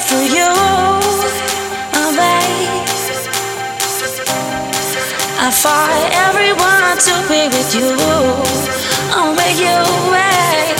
for everyone to be with you, I'm with you. Hey.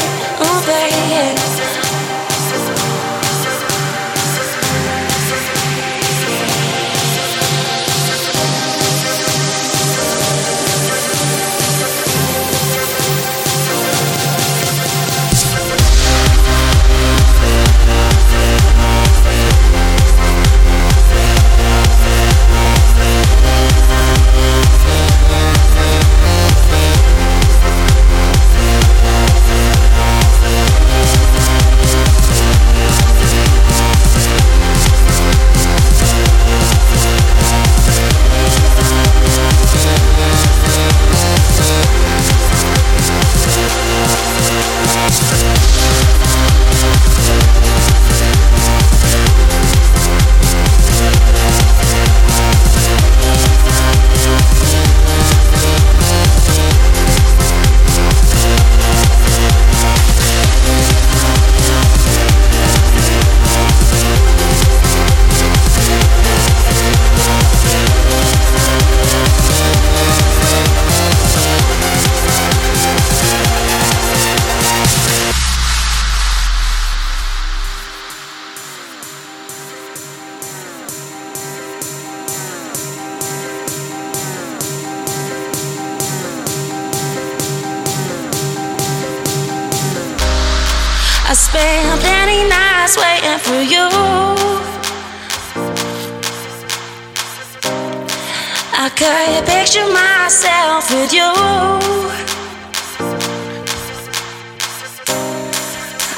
picture myself with you.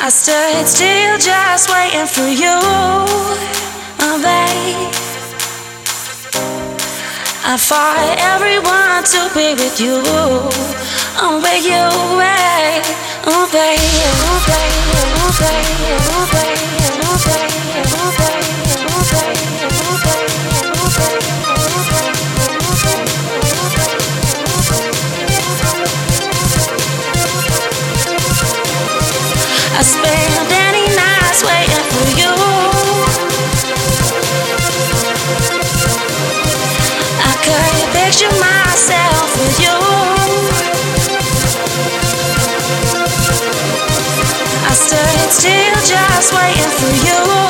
I stood still just waiting for you, oh babe. I fought everyone to be with you, oh with you, babe, oh babe, oh babe, oh babe, oh babe, oh babe. picture myself with you. I still just waiting for you.